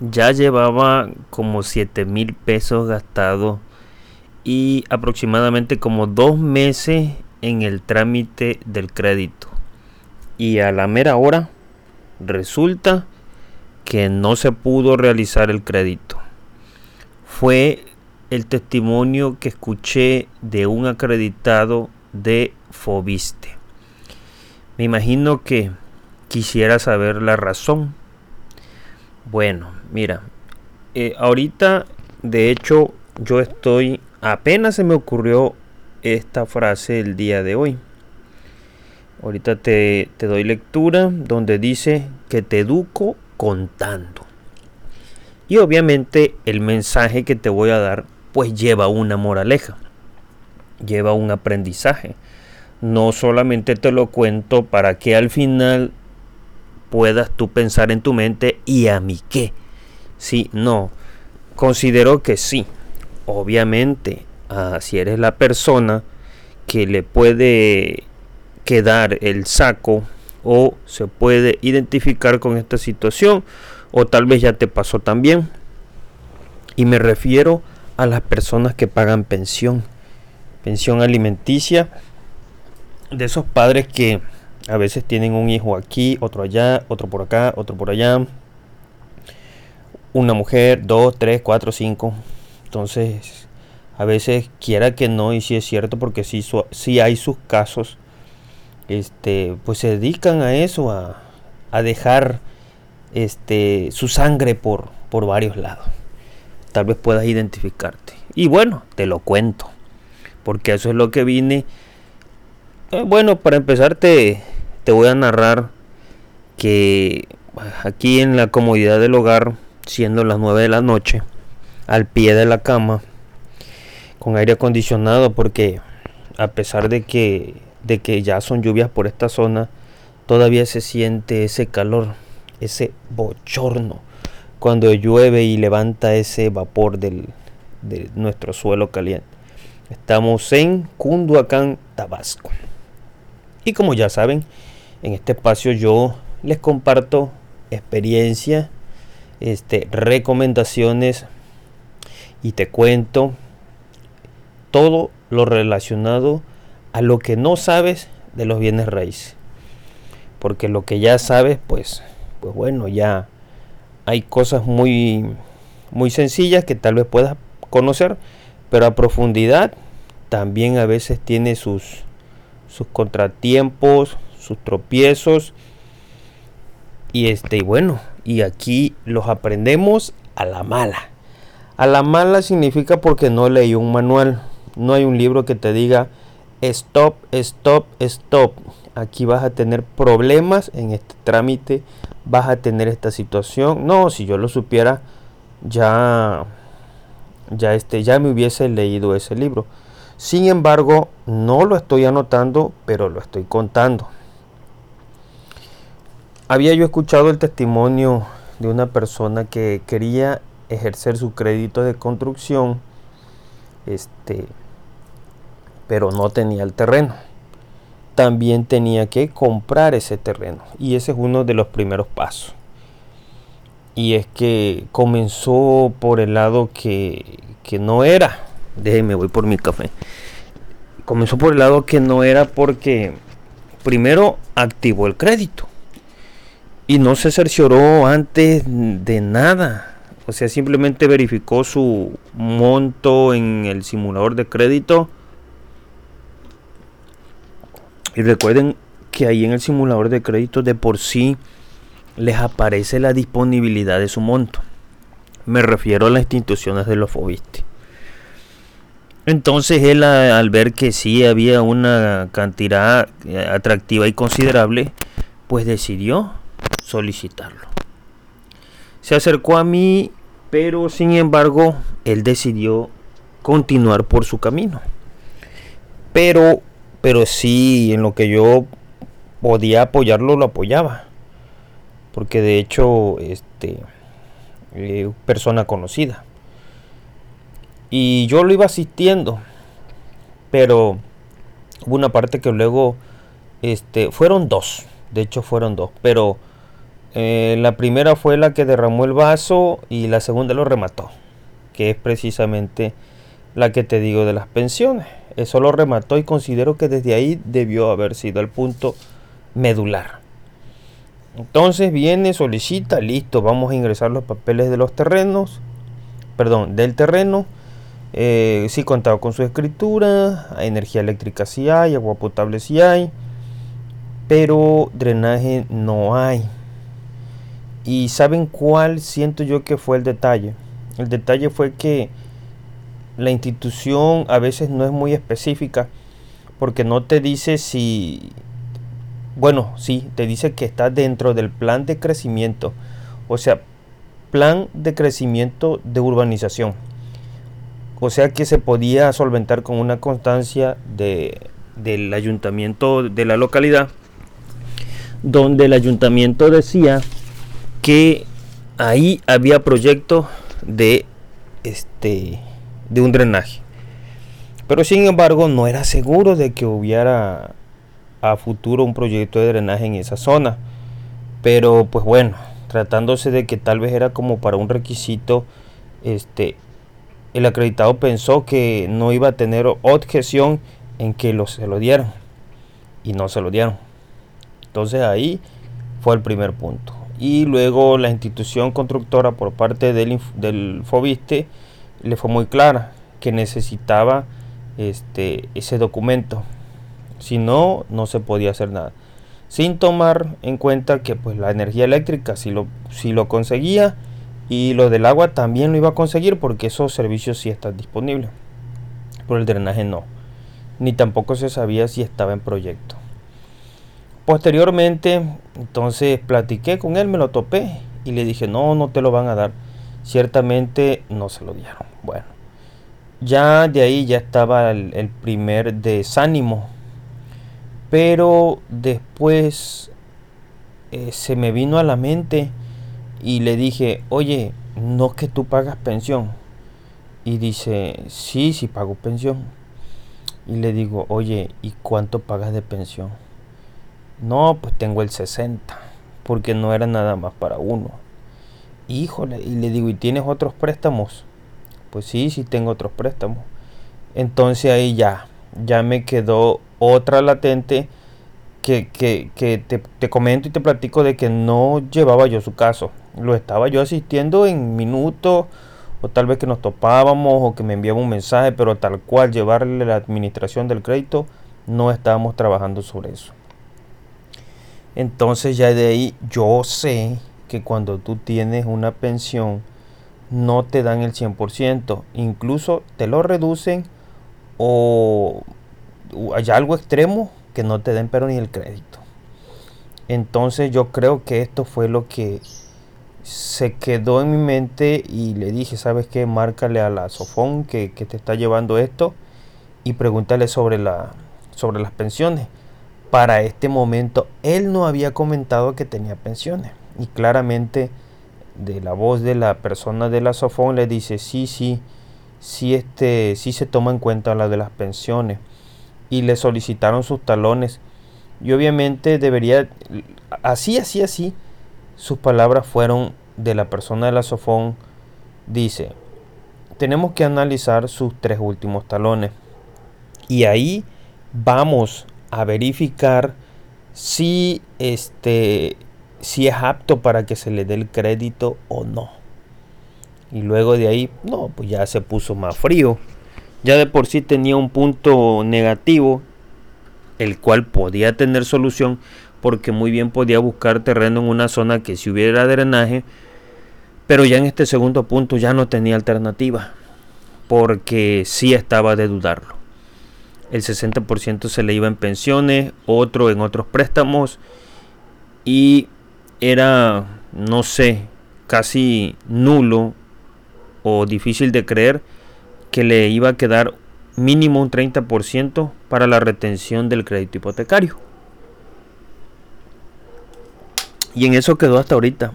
ya llevaba como 7 mil pesos gastados y aproximadamente como dos meses en el trámite del crédito. Y a la mera hora resulta que no se pudo realizar el crédito. Fue el testimonio que escuché de un acreditado de Fobiste. Me imagino que quisiera saber la razón. Bueno, mira, eh, ahorita de hecho yo estoy, apenas se me ocurrió esta frase el día de hoy. Ahorita te, te doy lectura donde dice que te educo contando. Y obviamente el mensaje que te voy a dar pues lleva una moraleja, lleva un aprendizaje. No solamente te lo cuento para que al final puedas tú pensar en tu mente y a mí qué. Sí, no. Considero que sí. Obviamente, ah, si eres la persona que le puede quedar el saco o se puede identificar con esta situación o tal vez ya te pasó también. Y me refiero a las personas que pagan pensión, pensión alimenticia, de esos padres que a veces tienen un hijo aquí, otro allá, otro por acá, otro por allá. Una mujer, dos, tres, cuatro, cinco. Entonces, a veces quiera que no, y si es cierto, porque si sí hay sus casos, este, pues se dedican a eso, a, a dejar este, su sangre por, por varios lados. Tal vez puedas identificarte. Y bueno, te lo cuento, porque eso es lo que vine. Eh, bueno, para empezar te, te voy a narrar que aquí en la comodidad del hogar, siendo las 9 de la noche, al pie de la cama, con aire acondicionado, porque a pesar de que, de que ya son lluvias por esta zona, todavía se siente ese calor, ese bochorno, cuando llueve y levanta ese vapor del, de nuestro suelo caliente. Estamos en Cunduacán, Tabasco. Y como ya saben, en este espacio yo les comparto experiencia, este, recomendaciones y te cuento todo lo relacionado a lo que no sabes de los bienes raíces. Porque lo que ya sabes, pues, pues bueno, ya hay cosas muy, muy sencillas que tal vez puedas conocer, pero a profundidad también a veces tiene sus, sus contratiempos, sus tropiezos. Y este, y bueno, y aquí los aprendemos a la mala. A la mala significa porque no leí un manual, no hay un libro que te diga stop, stop, stop. Aquí vas a tener problemas en este trámite, vas a tener esta situación. No, si yo lo supiera, ya ya este ya me hubiese leído ese libro. Sin embargo, no lo estoy anotando, pero lo estoy contando había yo escuchado el testimonio de una persona que quería ejercer su crédito de construcción, este, pero no tenía el terreno. También tenía que comprar ese terreno y ese es uno de los primeros pasos. Y es que comenzó por el lado que, que no era. Déjeme, voy por mi café. Comenzó por el lado que no era porque primero activó el crédito y no se cercioró antes de nada. O sea, simplemente verificó su monto en el simulador de crédito. Y recuerden que ahí en el simulador de crédito de por sí les aparece la disponibilidad de su monto. Me refiero a las instituciones de los FOBISTE. Entonces él al ver que sí había una cantidad atractiva y considerable, pues decidió solicitarlo. Se acercó a mí, pero sin embargo, él decidió continuar por su camino. Pero, pero sí, en lo que yo podía apoyarlo, lo apoyaba. Porque de hecho, este, eh, persona conocida. Y yo lo iba asistiendo. Pero hubo una parte que luego, este, fueron dos. De hecho, fueron dos. Pero Eh, la primera fue la que derramó el vaso y la segunda lo remató, que es precisamente la que te digo de las pensiones. Eso lo remató y considero que desde ahí debió haber sido el punto medular. Entonces viene, solicita, listo, vamos a ingresar los papeles de los terrenos, perdón, del terreno. Eh, si contaba con su escritura, energía eléctrica si hay, agua potable si hay, pero drenaje no hay. Y saben cuál siento yo que fue el detalle. El detalle fue que la institución a veces no es muy específica porque no te dice si, bueno, sí, te dice que está dentro del plan de crecimiento. O sea, plan de crecimiento de urbanización. O sea que se podía solventar con una constancia de, del ayuntamiento de la localidad, donde el ayuntamiento decía que ahí había proyecto de este de un drenaje. Pero sin embargo no era seguro de que hubiera a futuro un proyecto de drenaje en esa zona. Pero pues bueno, tratándose de que tal vez era como para un requisito, este, el acreditado pensó que no iba a tener objeción en que lo, se lo dieran. Y no se lo dieron. Entonces ahí fue el primer punto y luego la institución constructora por parte del, del FOBISTE le fue muy clara que necesitaba este, ese documento. Si no, no se podía hacer nada. Sin tomar en cuenta que pues, la energía eléctrica si lo, si lo conseguía y lo del agua también lo iba a conseguir porque esos servicios sí están disponibles. Pero el drenaje no. Ni tampoco se sabía si estaba en proyecto. Posteriormente, entonces platiqué con él, me lo topé y le dije, no, no te lo van a dar. Ciertamente no se lo dieron. Bueno, ya de ahí ya estaba el, primer desánimo. Pero después eh, se me vino a la mente y le dije, oye, no que tú pagas pensión. Y dice, sí, sí pago pensión. Y le digo, oye, ¿y cuánto pagas de pensión? No, pues tengo el 60, porque no era nada más para uno. Híjole, y le digo, ¿y tienes otros préstamos? Pues sí, sí tengo otros préstamos. Entonces ahí ya, ya me quedó otra latente que, que, que te, te, comento y te platico de que no llevaba yo su caso. Lo estaba yo asistiendo en minutos, o tal vez que nos topábamos, o que me enviaba un mensaje, pero tal cual llevarle la administración del crédito, no estábamos trabajando sobre eso. Entonces ya de ahí yo sé que cuando tú tienes una pensión no te dan el 100%, incluso te lo reducen o hay algo extremo que no te den pero ni el crédito. Entonces yo creo que esto fue lo que se quedó en mi mente y le dije, ¿sabes qué? Márcale a la Sofón que, que te está llevando esto y pregúntale sobre, la, sobre las pensiones para este momento él no había comentado que tenía pensiones. Y claramente de la voz de la persona de la Sofón le dice, sí, sí, sí, este, sí se toma en cuenta la de las pensiones. Y le solicitaron sus talones. Y obviamente debería, así, así, así, sus palabras fueron de la persona de la Sofón. Dice, tenemos que analizar sus tres últimos talones. Y ahí vamos a verificar si este si es apto para que se le dé el crédito o no. Y luego de ahí, no, pues ya se puso más frío. Ya de por sí tenía un punto negativo, el cual podía tener solución, porque muy bien podía buscar terreno en una zona que si hubiera drenaje, pero ya en este segundo punto ya no tenía alternativa, porque sí estaba de dudarlo el 60% se le iba en pensiones, otro en otros préstamos y era, no sé, casi nulo o difícil de creer que le iba a quedar mínimo un 30% para la retención del crédito hipotecario. Y en eso quedó hasta ahorita,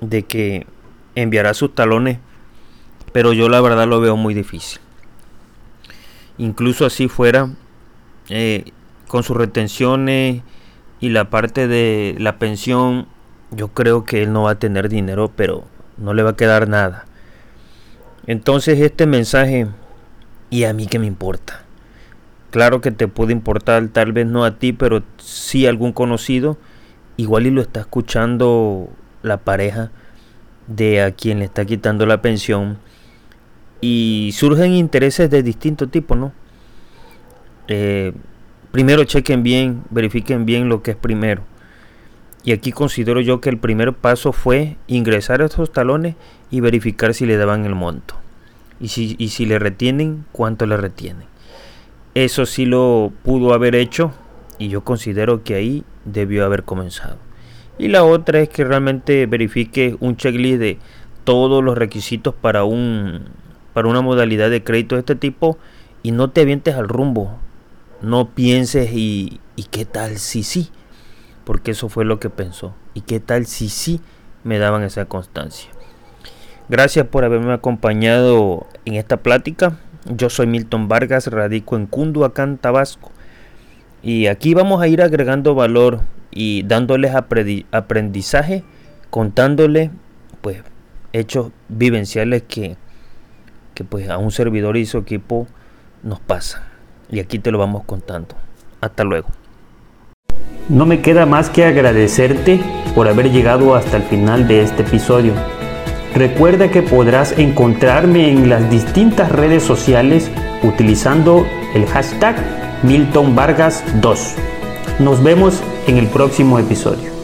de que enviará sus talones, pero yo la verdad lo veo muy difícil incluso así fuera, eh, con sus retenciones y la parte de la pensión, yo creo que él no va a tener dinero, pero no le va a quedar nada. Entonces este mensaje, y a mí que me importa. Claro que te puede importar, tal vez no a ti, pero sí a algún conocido. Igual y lo está escuchando la pareja de a quien le está quitando la pensión. Y surgen intereses de distinto tipo, ¿no? Eh, primero chequen bien, verifiquen bien lo que es primero. Y aquí considero yo que el primer paso fue ingresar a estos talones y verificar si le daban el monto. Y si, y si le retienen, cuánto le retienen. Eso sí lo pudo haber hecho y yo considero que ahí debió haber comenzado. Y la otra es que realmente verifique un checklist de todos los requisitos para, un, para una modalidad de crédito de este tipo y no te avientes al rumbo. No pienses y, y qué tal si sí, porque eso fue lo que pensó. Y qué tal si sí me daban esa constancia. Gracias por haberme acompañado en esta plática. Yo soy Milton Vargas, radico en Cunduacán, Tabasco. Y aquí vamos a ir agregando valor y dándoles aprendizaje, contándole pues hechos vivenciales que, que pues a un servidor y su equipo nos pasa. Y aquí te lo vamos contando. Hasta luego. No me queda más que agradecerte por haber llegado hasta el final de este episodio. Recuerda que podrás encontrarme en las distintas redes sociales utilizando el hashtag Milton Vargas 2. Nos vemos en el próximo episodio.